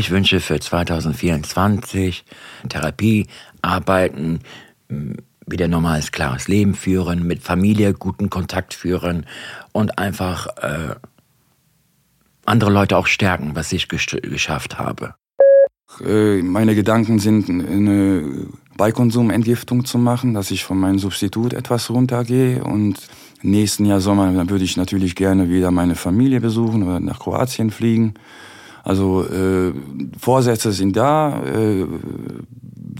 Ich wünsche für 2024 Therapie, arbeiten, wieder normales, klares Leben führen, mit Familie guten Kontakt führen und einfach äh, andere Leute auch stärken, was ich geschafft habe. Äh, meine Gedanken sind, eine Beikonsum-Entgiftung zu machen, dass ich von meinem Substitut etwas runtergehe und nächsten Jahr Sommer, dann würde ich natürlich gerne wieder meine Familie besuchen oder nach Kroatien fliegen. Also äh, Vorsätze sind da, äh,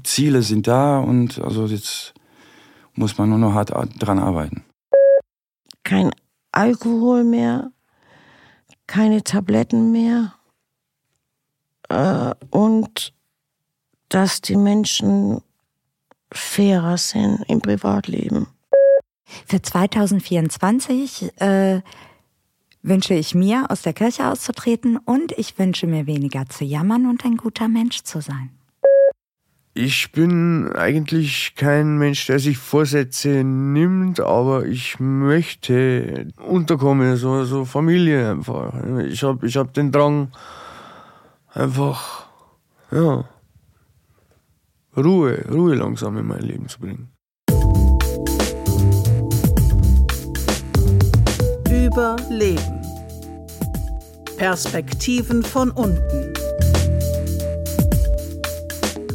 Ziele sind da und also jetzt muss man nur noch hart dran arbeiten. Kein Alkohol mehr, keine Tabletten mehr äh, und dass die Menschen fairer sind im Privatleben. Für 2024 äh, wünsche ich mir, aus der Kirche auszutreten und ich wünsche mir weniger zu jammern und ein guter Mensch zu sein. Ich bin eigentlich kein Mensch, der sich Vorsätze nimmt, aber ich möchte unterkommen, so, so Familie einfach. Ich habe ich hab den Drang, einfach, ja, Ruhe, Ruhe langsam in mein Leben zu bringen. Überleben. Perspektiven von unten.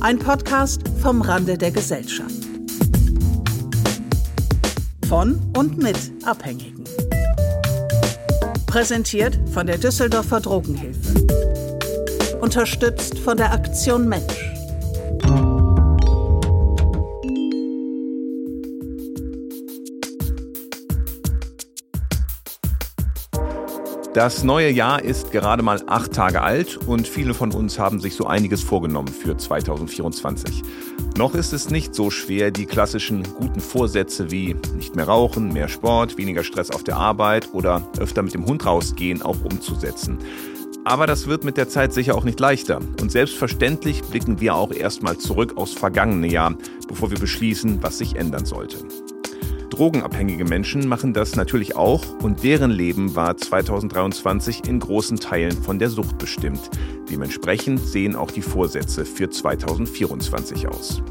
Ein Podcast vom Rande der Gesellschaft. Von und mit Abhängigen. Präsentiert von der Düsseldorfer Drogenhilfe. Unterstützt von der Aktion Mensch. Das neue Jahr ist gerade mal acht Tage alt und viele von uns haben sich so einiges vorgenommen für 2024. Noch ist es nicht so schwer, die klassischen guten Vorsätze wie nicht mehr rauchen, mehr Sport, weniger Stress auf der Arbeit oder öfter mit dem Hund rausgehen auch umzusetzen. Aber das wird mit der Zeit sicher auch nicht leichter. Und selbstverständlich blicken wir auch erstmal zurück aufs vergangene Jahr, bevor wir beschließen, was sich ändern sollte. Drogenabhängige Menschen machen das natürlich auch und deren Leben war 2023 in großen Teilen von der Sucht bestimmt. Dementsprechend sehen auch die Vorsätze für 2024 aus.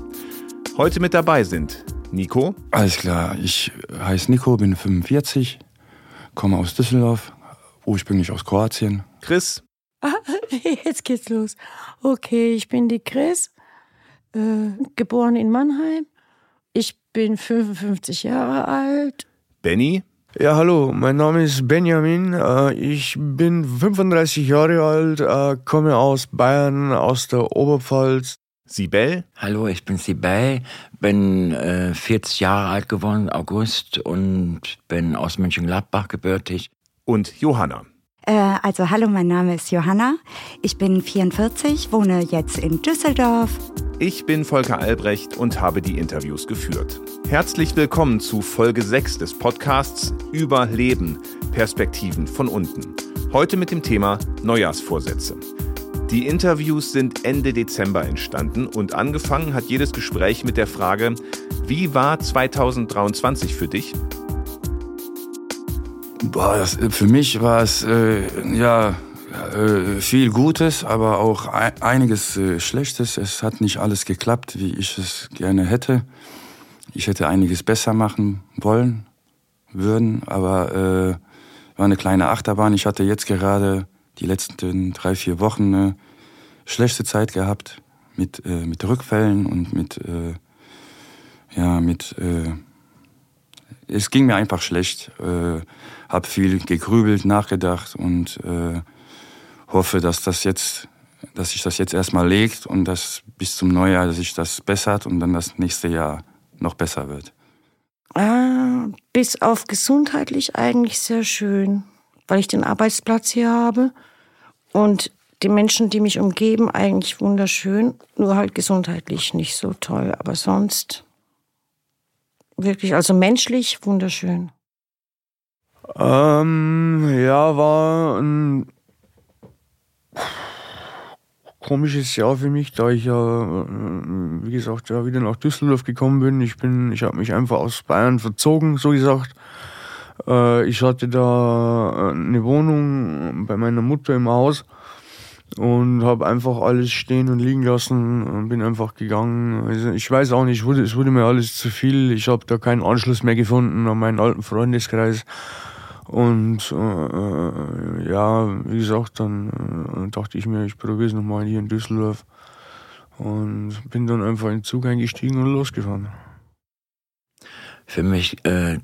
Heute mit dabei sind Nico. Alles klar, ich heiße Nico, bin 45, komme aus Düsseldorf, ursprünglich aus Kroatien. Chris. Jetzt geht's los. Okay, ich bin die Chris, äh, geboren in Mannheim. Ich bin 55 Jahre alt. Benny? Ja, hallo, mein Name ist Benjamin. Äh, ich bin 35 Jahre alt, äh, komme aus Bayern, aus der Oberpfalz. Sibel? Hallo, ich bin Sibel, bin 40 äh, Jahre alt geworden, August, und bin aus Mönchengladbach gebürtig. Und Johanna? Also hallo, mein Name ist Johanna. Ich bin 44, wohne jetzt in Düsseldorf ich bin Volker Albrecht und habe die Interviews geführt. Herzlich willkommen zu Folge 6 des Podcasts Über Leben, Perspektiven von unten. Heute mit dem Thema Neujahrsvorsätze. Die Interviews sind Ende Dezember entstanden und angefangen hat jedes Gespräch mit der Frage, wie war 2023 für dich? Boah, das, für mich war es äh, ja äh, viel Gutes, aber auch einiges äh, Schlechtes. Es hat nicht alles geklappt, wie ich es gerne hätte. Ich hätte einiges besser machen wollen, würden, aber äh, war eine kleine Achterbahn. Ich hatte jetzt gerade die letzten drei, vier Wochen eine schlechte Zeit gehabt mit, äh, mit Rückfällen und mit, äh, ja, mit, es ging mir einfach schlecht. Äh, hab viel gegrübelt, nachgedacht und äh, hoffe, dass das jetzt, dass sich das jetzt erstmal legt und dass bis zum Neujahr sich das bessert und dann das nächste Jahr noch besser wird. Ah, bis auf gesundheitlich eigentlich sehr schön, weil ich den Arbeitsplatz hier habe und die Menschen, die mich umgeben, eigentlich wunderschön, nur halt gesundheitlich nicht so toll, aber sonst wirklich, also menschlich wunderschön. Ähm, ja, war ein komisches Jahr für mich, da ich ja, äh, wie gesagt, ja wieder nach Düsseldorf gekommen bin. Ich bin, ich habe mich einfach aus Bayern verzogen, so gesagt. Äh, ich hatte da eine Wohnung bei meiner Mutter im Haus und habe einfach alles stehen und liegen lassen und bin einfach gegangen. Also ich weiß auch nicht, es wurde, es wurde mir alles zu viel. Ich habe da keinen Anschluss mehr gefunden an meinen alten Freundeskreis. Und äh, äh ja, wie gesagt, dann äh, dachte ich mir, ich probiere es nochmal hier in Düsseldorf. Und bin dann einfach in den Zug eingestiegen und losgefahren. Für mich äh,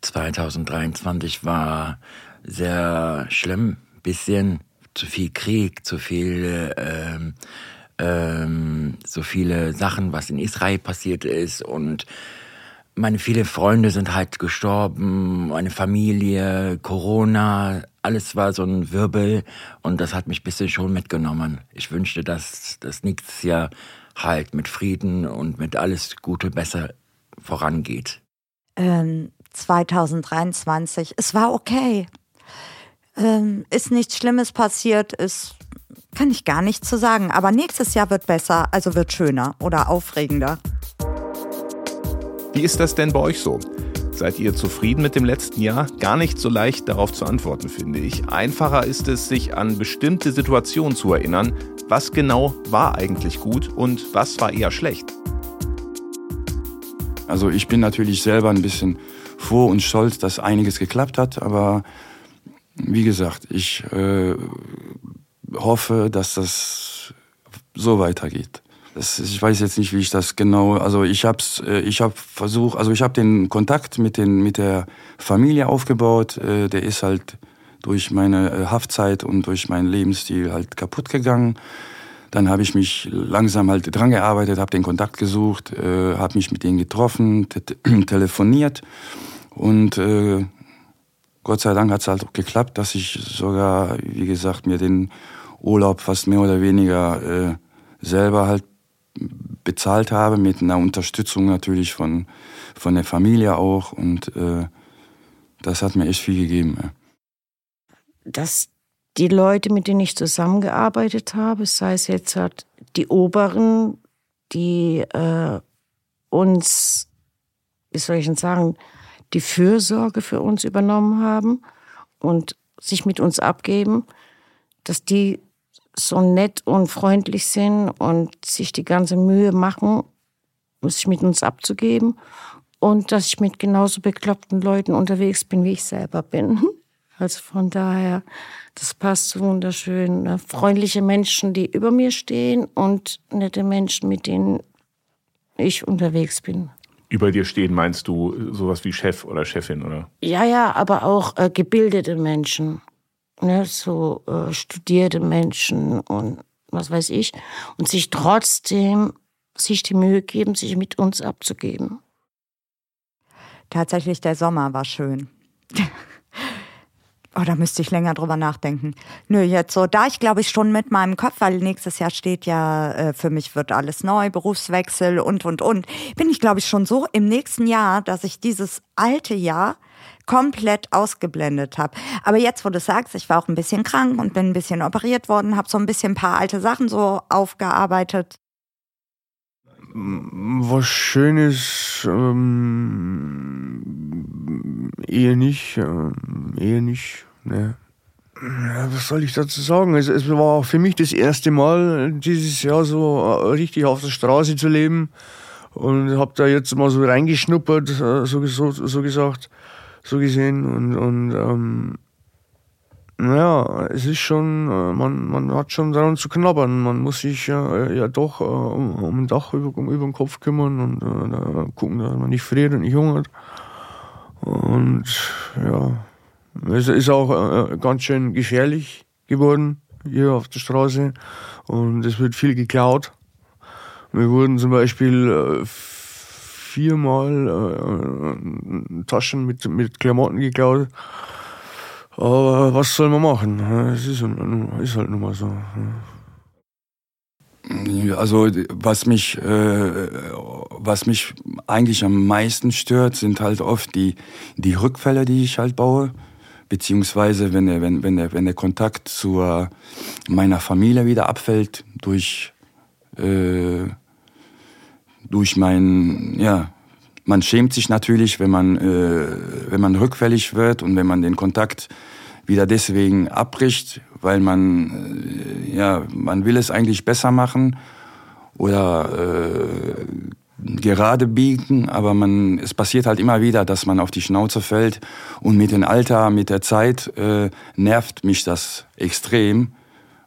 2023 war sehr schlimm, bisschen zu viel Krieg, zu viel, ähm, ähm, so viele Sachen, was in Israel passiert ist und meine viele Freunde sind halt gestorben, meine Familie, Corona, alles war so ein Wirbel und das hat mich ein bisschen schon mitgenommen. Ich wünschte, dass das nächstes Jahr halt mit Frieden und mit alles Gute besser vorangeht. Ähm, 2023, es war okay ähm, ist nichts Schlimmes passiert, ist, kann ich gar nicht zu sagen. Aber nächstes Jahr wird besser, also wird schöner oder aufregender. Wie ist das denn bei euch so? Seid ihr zufrieden mit dem letzten Jahr? Gar nicht so leicht darauf zu antworten, finde ich. Einfacher ist es, sich an bestimmte Situationen zu erinnern. Was genau war eigentlich gut und was war eher schlecht? Also ich bin natürlich selber ein bisschen froh und stolz, dass einiges geklappt hat, aber wie gesagt, ich äh, hoffe, dass das so weitergeht. Das, ich weiß jetzt nicht, wie ich das genau. Also ich habe äh, ich habe versucht, also ich habe den Kontakt mit den mit der Familie aufgebaut. Äh, der ist halt durch meine äh, Haftzeit und durch meinen Lebensstil halt kaputt gegangen. Dann habe ich mich langsam halt dran gearbeitet, habe den Kontakt gesucht, äh, habe mich mit denen getroffen, te telefoniert und äh, Gott sei Dank hat es halt auch geklappt, dass ich sogar, wie gesagt, mir den Urlaub fast mehr oder weniger äh, selber halt bezahlt habe, mit einer Unterstützung natürlich von, von der Familie auch. Und äh, das hat mir echt viel gegeben. Ja. Dass die Leute, mit denen ich zusammengearbeitet habe, sei es jetzt halt die Oberen, die äh, uns, wie soll ich denn sagen, die Fürsorge für uns übernommen haben und sich mit uns abgeben, dass die so nett und freundlich sind und sich die ganze Mühe machen, sich mit uns abzugeben und dass ich mit genauso bekloppten Leuten unterwegs bin, wie ich selber bin. Also von daher, das passt so wunderschön. Ne? Freundliche Menschen, die über mir stehen und nette Menschen, mit denen ich unterwegs bin über dir stehen, meinst du sowas wie Chef oder Chefin, oder? Ja, ja, aber auch äh, gebildete Menschen, ne, so äh, studierte Menschen und was weiß ich, und sich trotzdem sich die Mühe geben, sich mit uns abzugeben. Tatsächlich, der Sommer war schön. Oh, da müsste ich länger drüber nachdenken. Nö, jetzt so, da ich glaube ich schon mit meinem Kopf, weil nächstes Jahr steht ja, äh, für mich wird alles neu, Berufswechsel und, und, und, bin ich glaube ich schon so im nächsten Jahr, dass ich dieses alte Jahr komplett ausgeblendet habe. Aber jetzt, wo du sagst, ich war auch ein bisschen krank und bin ein bisschen operiert worden, habe so ein bisschen ein paar alte Sachen so aufgearbeitet. Was Schönes ähm, eher nicht, äh, eher nicht. Ne. Ja, was soll ich dazu sagen? Es, es war für mich das erste Mal dieses Jahr so äh, richtig auf der Straße zu leben und habe da jetzt mal so reingeschnuppert, äh, so, so, so gesagt, so gesehen und, und ähm, naja, es ist schon, äh, man, man hat schon daran zu knabbern. Man muss sich ja, ja doch um, um ein Dach über, um, über den Kopf kümmern und äh, gucken, dass man nicht friert und nicht hungert. Und ja, es ist auch äh, ganz schön gefährlich geworden hier auf der Straße und es wird viel geklaut. Wir wurden zum Beispiel äh, viermal äh, Taschen mit, mit Klamotten geklaut. Aber was soll man machen? Es ist, ist halt nun mal so. Also was mich, äh, was mich eigentlich am meisten stört, sind halt oft die, die Rückfälle, die ich halt baue beziehungsweise wenn der, wenn, wenn der, wenn der Kontakt zu meiner Familie wieder abfällt durch, äh, durch mein, ja, man schämt sich natürlich, wenn man, äh, wenn man rückfällig wird und wenn man den Kontakt wieder deswegen abbricht, weil man, äh, ja, man will es eigentlich besser machen oder äh, gerade biegen, aber man, es passiert halt immer wieder, dass man auf die Schnauze fällt und mit dem Alter, mit der Zeit äh, nervt mich das extrem,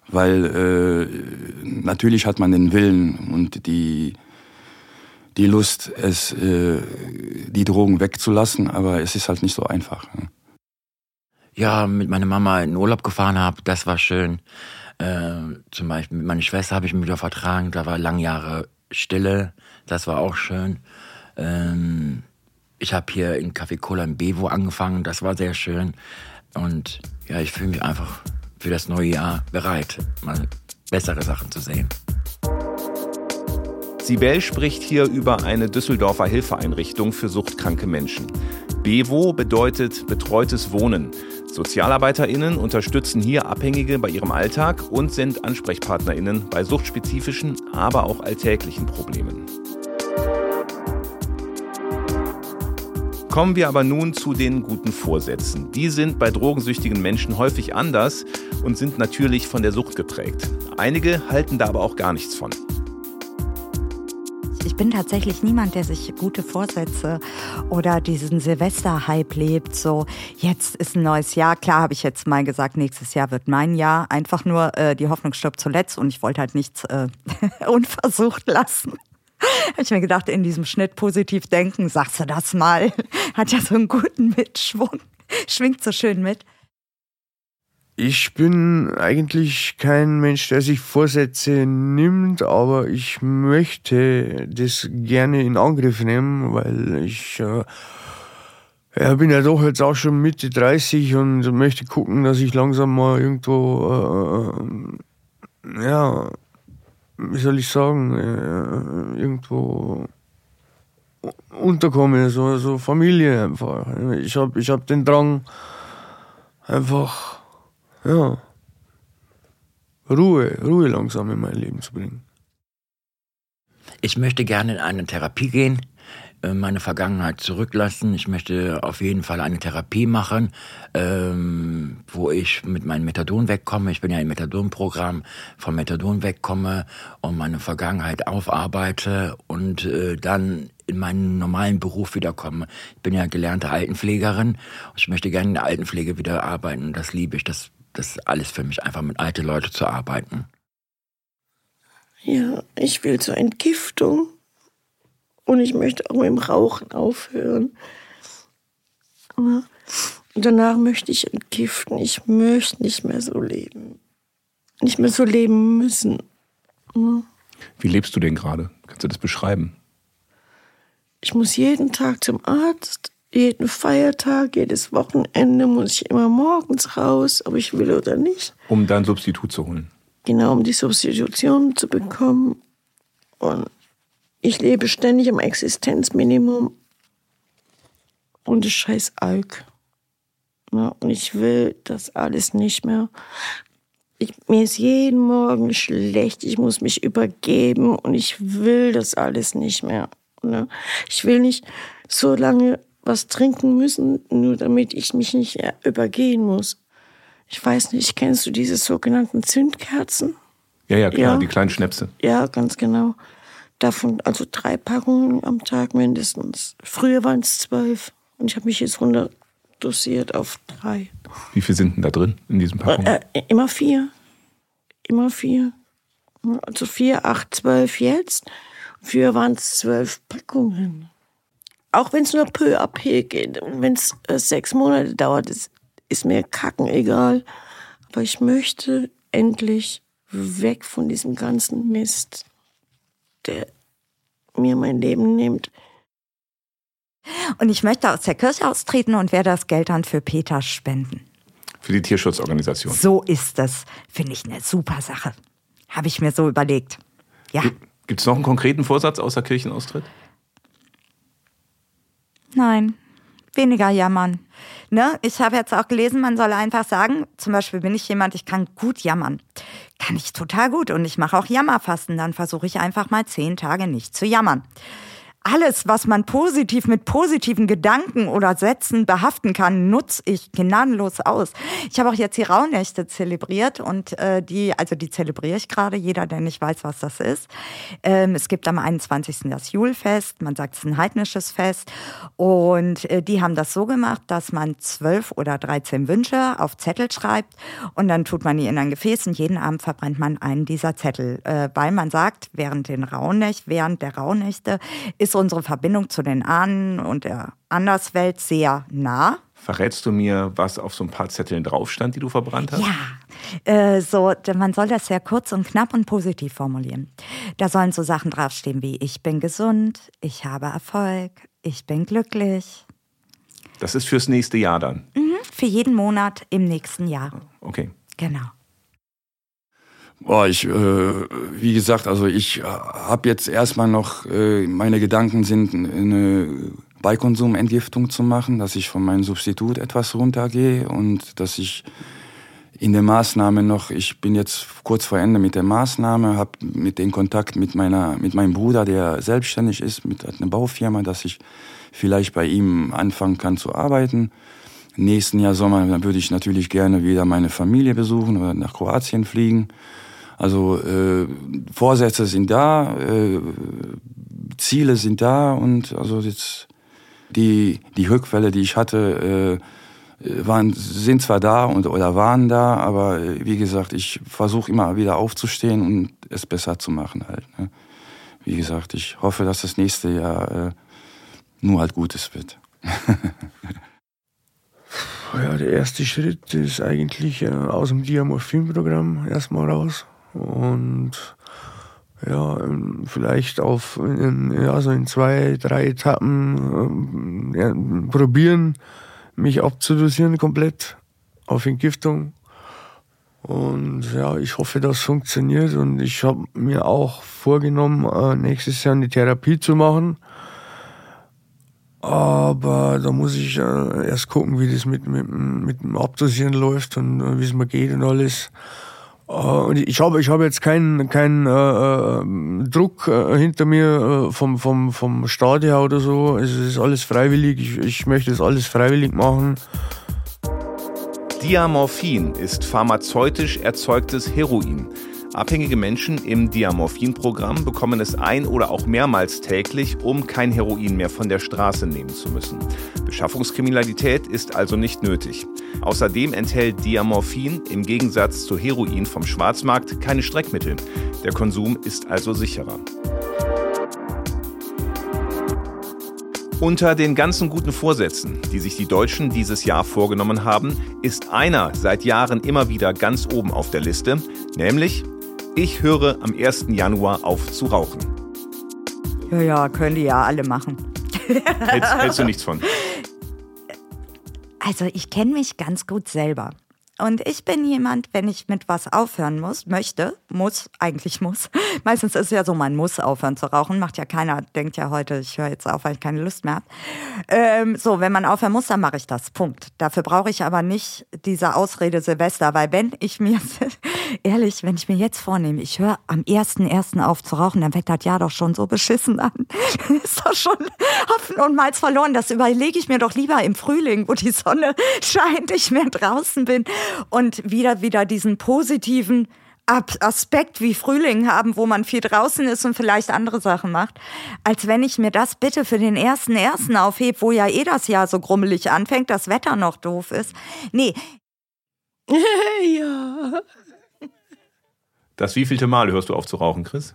weil äh, natürlich hat man den Willen und die die Lust, es äh, die Drogen wegzulassen, aber es ist halt nicht so einfach. Ne? Ja, mit meiner Mama in Urlaub gefahren habe, das war schön. Äh, zum Beispiel mit meiner Schwester habe ich mich wieder vertragen, da war lang Jahre Stille, das war auch schön. Ähm, ich habe hier in Café Cola in Bevo angefangen, das war sehr schön. Und ja, ich fühle mich einfach für das neue Jahr bereit, mal bessere Sachen zu sehen. Sibel spricht hier über eine Düsseldorfer Hilfeeinrichtung für suchtkranke Menschen. Bevo bedeutet betreutes Wohnen. SozialarbeiterInnen unterstützen hier Abhängige bei ihrem Alltag und sind AnsprechpartnerInnen bei suchtspezifischen, aber auch alltäglichen Problemen. Kommen wir aber nun zu den guten Vorsätzen. Die sind bei drogensüchtigen Menschen häufig anders und sind natürlich von der Sucht geprägt. Einige halten da aber auch gar nichts von ich bin tatsächlich niemand, der sich gute Vorsätze oder diesen Silvester-Hype lebt. So, jetzt ist ein neues Jahr. Klar habe ich jetzt mal gesagt, nächstes Jahr wird mein Jahr. Einfach nur, äh, die Hoffnung stirbt zuletzt und ich wollte halt nichts äh, unversucht lassen. Habe ich mir gedacht, in diesem Schnitt positiv denken, sagst du das mal. Hat ja so einen guten Mitschwung. Schwingt so schön mit. Ich bin eigentlich kein Mensch, der sich Vorsätze nimmt, aber ich möchte das gerne in Angriff nehmen, weil ich äh, ja, bin ja doch jetzt auch schon Mitte 30 und möchte gucken, dass ich langsam mal irgendwo, äh, ja, wie soll ich sagen, äh, irgendwo unterkomme, so, so Familie einfach. Ich habe ich hab den Drang, einfach ja, Ruhe, Ruhe langsam in mein Leben zu bringen. Ich möchte gerne in eine Therapie gehen, äh, meine Vergangenheit zurücklassen. Ich möchte auf jeden Fall eine Therapie machen, ähm, wo ich mit meinem Methadon wegkomme. Ich bin ja im Methadon-Programm, vom Methadon wegkomme und meine Vergangenheit aufarbeite und äh, dann in meinen normalen Beruf wiederkomme. Ich bin ja gelernte Altenpflegerin ich möchte gerne in der Altenpflege wieder arbeiten. Das liebe ich. Das das ist alles für mich, einfach mit alten Leuten zu arbeiten. Ja, ich will zur Entgiftung und ich möchte auch mit dem Rauchen aufhören. Und danach möchte ich entgiften. Ich möchte nicht mehr so leben. Nicht mehr so leben müssen. Wie lebst du denn gerade? Kannst du das beschreiben? Ich muss jeden Tag zum Arzt jeden Feiertag, jedes Wochenende muss ich immer morgens raus, ob ich will oder nicht. Um dein Substitut zu holen. Genau, um die Substitution zu bekommen. Und ich lebe ständig am Existenzminimum. Und das scheiß Alk. Ja, und ich will das alles nicht mehr. Ich, mir ist jeden Morgen schlecht, ich muss mich übergeben und ich will das alles nicht mehr. Ne? Ich will nicht so lange was trinken müssen, nur damit ich mich nicht übergehen muss. Ich weiß nicht, kennst du diese sogenannten Zündkerzen? Ja, ja, klar, ja. die kleinen Schnäpse. Ja, ganz genau. Davon also drei Packungen am Tag mindestens. Früher waren es zwölf und ich habe mich jetzt runter dosiert auf drei. Wie viel sind denn da drin in diesen Packungen? Äh, äh, immer vier. Immer vier. Also vier, acht, zwölf jetzt. Früher waren es zwölf Packungen auch wenn es nur peu à peu geht, wenn es äh, sechs Monate dauert, ist, ist mir kacken egal. Aber ich möchte endlich weg von diesem ganzen Mist, der mir mein Leben nimmt. Und ich möchte aus der Kirche austreten und werde das Geld dann für Peter spenden. Für die Tierschutzorganisation. So ist es. Finde ich eine super Sache. Habe ich mir so überlegt. Ja. Gibt es noch einen konkreten Vorsatz außer Kirchenaustritt? Nein, weniger jammern. Ne? Ich habe jetzt auch gelesen, man soll einfach sagen, zum Beispiel bin ich jemand, ich kann gut jammern. Kann ich total gut und ich mache auch Jammerfasten. Dann versuche ich einfach mal zehn Tage nicht zu jammern. Alles, was man positiv mit positiven Gedanken oder Sätzen behaften kann, nutze ich gnadenlos aus. Ich habe auch jetzt die Rauhnächte zelebriert und äh, die, also die zelebriere ich gerade, jeder, der nicht weiß, was das ist. Ähm, es gibt am 21. das Julfest, man sagt es ist ein heidnisches Fest und äh, die haben das so gemacht, dass man zwölf oder dreizehn Wünsche auf Zettel schreibt und dann tut man die in ein Gefäß und jeden Abend verbrennt man einen dieser Zettel, äh, weil man sagt, während den Rauhnächte, während der Rauhnächte ist ist unsere Verbindung zu den Ahnen und der Anderswelt sehr nah. Verrätst du mir, was auf so ein paar Zetteln drauf stand, die du verbrannt hast? Ja, äh, so, man soll das sehr kurz und knapp und positiv formulieren. Da sollen so Sachen draufstehen wie ich bin gesund, ich habe Erfolg, ich bin glücklich. Das ist fürs nächste Jahr dann? Mhm, für jeden Monat im nächsten Jahr. Okay. Genau. Boah, ich, äh, wie gesagt, also ich äh, habe jetzt erstmal noch, äh, meine Gedanken sind, eine Beikonsumentgiftung zu machen, dass ich von meinem Substitut etwas runtergehe und dass ich in der Maßnahme noch, ich bin jetzt kurz vor Ende mit der Maßnahme, habe mit den Kontakt mit meiner, mit meinem Bruder, der selbstständig ist, mit einer Baufirma, dass ich vielleicht bei ihm anfangen kann zu arbeiten. Nächsten Jahr Sommer, dann würde ich natürlich gerne wieder meine Familie besuchen oder nach Kroatien fliegen. Also äh, Vorsätze sind da, äh, Ziele sind da und also jetzt die die Rückfälle, die ich hatte, äh, waren sind zwar da und oder waren da, aber äh, wie gesagt, ich versuche immer wieder aufzustehen und es besser zu machen halt. Ne? Wie gesagt, ich hoffe, dass das nächste Jahr äh, nur halt Gutes wird. ja, der erste Schritt ist eigentlich äh, aus dem Diamorphin-Programm erstmal raus und ja, vielleicht auf in, ja, so in zwei, drei Etappen ja, probieren, mich abzudosieren komplett auf Entgiftung. Und ja, ich hoffe, das funktioniert. Und ich habe mir auch vorgenommen, äh, nächstes Jahr eine Therapie zu machen. Aber da muss ich äh, erst gucken, wie das mit, mit, mit dem Abdosieren läuft und äh, wie es mir geht und alles. Uh, und ich habe ich hab jetzt keinen keinen äh, Druck äh, hinter mir äh, vom, vom, vom her oder so. Es ist alles freiwillig. Ich, ich möchte das alles freiwillig machen. Diamorphin ist pharmazeutisch erzeugtes Heroin. Abhängige Menschen im Diamorphin-Programm bekommen es ein oder auch mehrmals täglich, um kein Heroin mehr von der Straße nehmen zu müssen. Beschaffungskriminalität ist also nicht nötig. Außerdem enthält Diamorphin im Gegensatz zu Heroin vom Schwarzmarkt keine Streckmittel. Der Konsum ist also sicherer. Unter den ganzen guten Vorsätzen, die sich die Deutschen dieses Jahr vorgenommen haben, ist einer seit Jahren immer wieder ganz oben auf der Liste, nämlich ich höre am 1. Januar auf zu rauchen. Ja, ja, können die ja alle machen. Hältst, hältst du nichts von? Also ich kenne mich ganz gut selber. Und ich bin jemand, wenn ich mit was aufhören muss, möchte, muss, eigentlich muss. Meistens ist es ja so, man muss aufhören zu rauchen. Macht ja keiner, denkt ja heute, ich höre jetzt auf, weil ich keine Lust mehr habe. Ähm, so, wenn man aufhören muss, dann mache ich das. Punkt. Dafür brauche ich aber nicht diese Ausrede Silvester, weil wenn ich mir, ehrlich, wenn ich mir jetzt vornehme, ich höre am ersten ersten auf zu rauchen, dann fängt das Jahr doch schon so beschissen an. ist doch schon Hoffen und Malz verloren. Das überlege ich mir doch lieber im Frühling, wo die Sonne scheint, ich mehr draußen bin und wieder wieder diesen positiven Aspekt wie Frühling haben, wo man viel draußen ist und vielleicht andere Sachen macht, als wenn ich mir das bitte für den ersten ersten aufhebe, wo ja eh das Jahr so grummelig anfängt, das Wetter noch doof ist. Nee. Das wievielte Mal hörst du auf zu rauchen, Chris?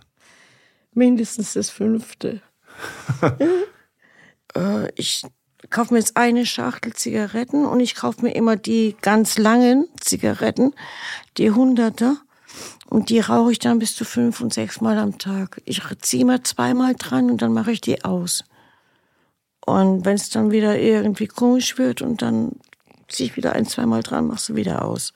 Mindestens das fünfte. äh, ich kaufe mir jetzt eine Schachtel Zigaretten und ich kaufe mir immer die ganz langen Zigaretten, die Hunderter. Und die rauche ich dann bis zu fünf und sechs Mal am Tag. Ich ziehe mal zweimal dran und dann mache ich die aus. Und wenn es dann wieder irgendwie komisch wird und dann ziehe ich wieder ein, zweimal dran, machst du wieder aus.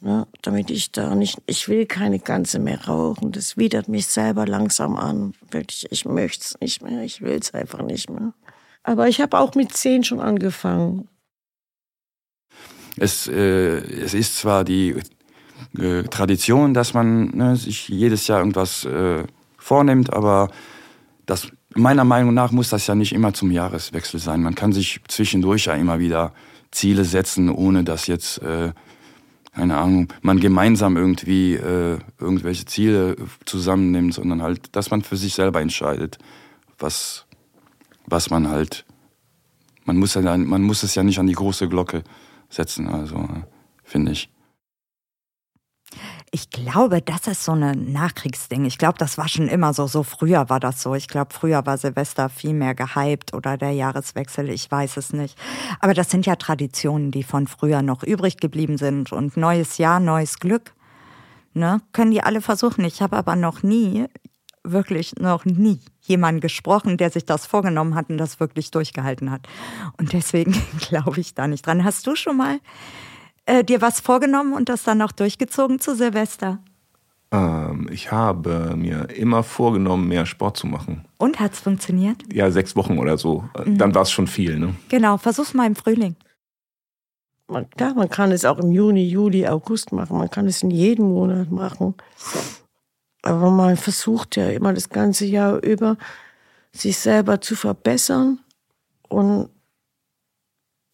Ne? Damit ich da nicht, ich will keine ganze mehr rauchen. Das widert mich selber langsam an. Wirklich, ich möchte es nicht mehr, ich will es einfach nicht mehr. Aber ich habe auch mit zehn schon angefangen. Es, äh, es ist zwar die äh, Tradition, dass man ne, sich jedes Jahr irgendwas äh, vornimmt, aber das meiner Meinung nach muss das ja nicht immer zum Jahreswechsel sein. Man kann sich zwischendurch ja immer wieder Ziele setzen, ohne dass jetzt, äh, keine Ahnung, man gemeinsam irgendwie äh, irgendwelche Ziele zusammennimmt, sondern halt, dass man für sich selber entscheidet, was, was man halt, man muss, ja, man muss es ja nicht an die große Glocke setzen, also finde ich. Ich glaube, das ist so ein Nachkriegsding. Ich glaube, das war schon immer so. So früher war das so. Ich glaube, früher war Silvester viel mehr gehypt oder der Jahreswechsel. Ich weiß es nicht. Aber das sind ja Traditionen, die von früher noch übrig geblieben sind. Und neues Jahr, neues Glück. Ne? Können die alle versuchen. Ich habe aber noch nie, wirklich noch nie jemanden gesprochen, der sich das vorgenommen hat und das wirklich durchgehalten hat. Und deswegen glaube ich da nicht dran. Hast du schon mal äh, dir was vorgenommen und das dann noch durchgezogen zu Silvester? Ähm, ich habe mir immer vorgenommen, mehr Sport zu machen. Und hat es funktioniert? Ja, sechs Wochen oder so. Mhm. Dann war es schon viel. Ne? Genau, versuch's mal im Frühling. Man, klar, man kann es auch im Juni, Juli, August machen. Man kann es in jedem Monat machen. Aber man versucht ja immer das ganze Jahr über, sich selber zu verbessern und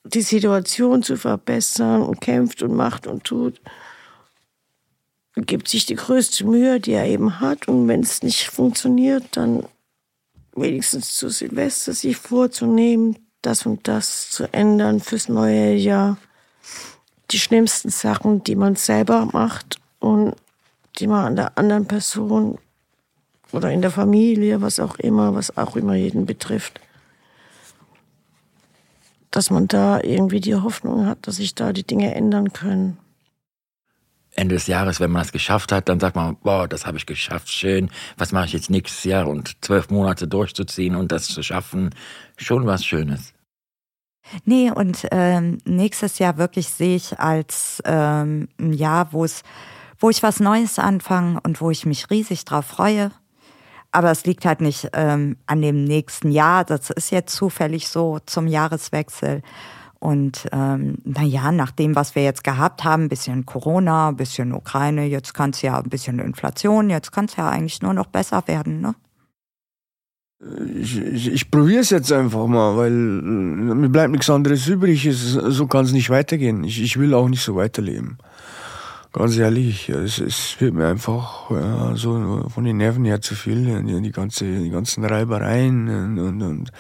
die Situation zu verbessern und kämpft und macht und tut. Und gibt sich die größte Mühe, die er eben hat. Und wenn es nicht funktioniert, dann wenigstens zu Silvester sich vorzunehmen, das und das zu ändern fürs neue Jahr. Die schlimmsten Sachen, die man selber macht und die man an der anderen Person oder in der Familie, was auch immer, was auch immer jeden betrifft, dass man da irgendwie die Hoffnung hat, dass sich da die Dinge ändern können. Ende des Jahres, wenn man das geschafft hat, dann sagt man, boah, das habe ich geschafft, schön. Was mache ich jetzt nächstes Jahr und zwölf Monate durchzuziehen und das zu schaffen, schon was Schönes. Nee, und ähm, nächstes Jahr wirklich sehe ich als ähm, ein Jahr, wo es, wo ich was Neues anfange und wo ich mich riesig drauf freue aber es liegt halt nicht ähm, an dem nächsten Jahr. Das ist jetzt zufällig so zum Jahreswechsel. Und ähm, naja, nach dem, was wir jetzt gehabt haben, ein bisschen Corona, ein bisschen Ukraine, jetzt kann es ja ein bisschen Inflation, jetzt kann es ja eigentlich nur noch besser werden, ne? Ich, ich, ich probiere es jetzt einfach mal, weil äh, mir bleibt nichts anderes übrig. so kann es nicht weitergehen. Ich, ich will auch nicht so weiterleben. Ganz ehrlich, es, es wird mir einfach ja, so von den Nerven her zu viel. Die, ganze, die ganzen Reibereien und, und, und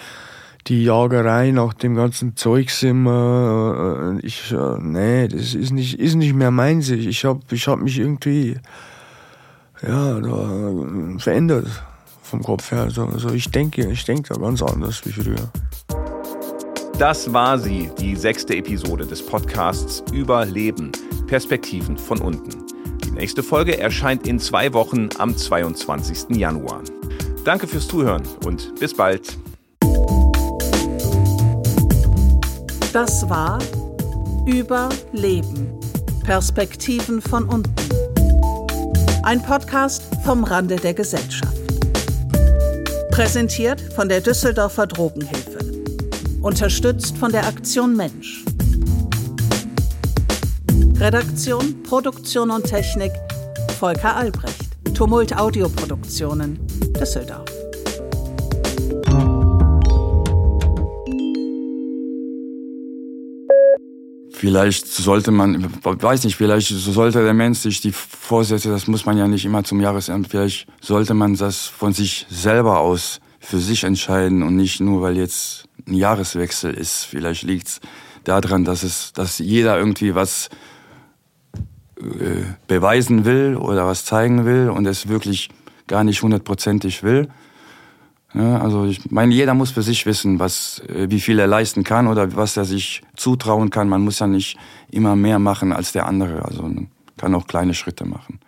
die Jagerei nach dem ganzen Zeugs immer. Ich, nee, das ist nicht, ist nicht mehr meins. Ich hab, ich hab mich irgendwie, ja, da verändert vom Kopf her. Also, also ich denke, ich denke da ganz anders wie früher. Das war sie, die sechste Episode des Podcasts Überleben. Perspektiven von unten. Die nächste Folge erscheint in zwei Wochen am 22. Januar. Danke fürs Zuhören und bis bald. Das war Überleben. Perspektiven von unten. Ein Podcast vom Rande der Gesellschaft. Präsentiert von der Düsseldorfer Drogenhilfe. Unterstützt von der Aktion Mensch. Redaktion, Produktion und Technik Volker Albrecht. Tumult Audioproduktionen Düsseldorf. Vielleicht sollte man, weiß nicht, vielleicht sollte der Mensch sich die Vorsätze, das muss man ja nicht immer zum Jahresende, vielleicht sollte man das von sich selber aus für sich entscheiden und nicht nur, weil jetzt ein Jahreswechsel ist. Vielleicht liegt es daran, dass es, dass jeder irgendwie was beweisen will oder was zeigen will und es wirklich gar nicht hundertprozentig will. Also ich meine, jeder muss für sich wissen, was, äh, wie viel er leisten kann oder was er sich zutrauen kann. Man muss ja nicht immer mehr machen als der andere. Also man kann auch kleine Schritte machen.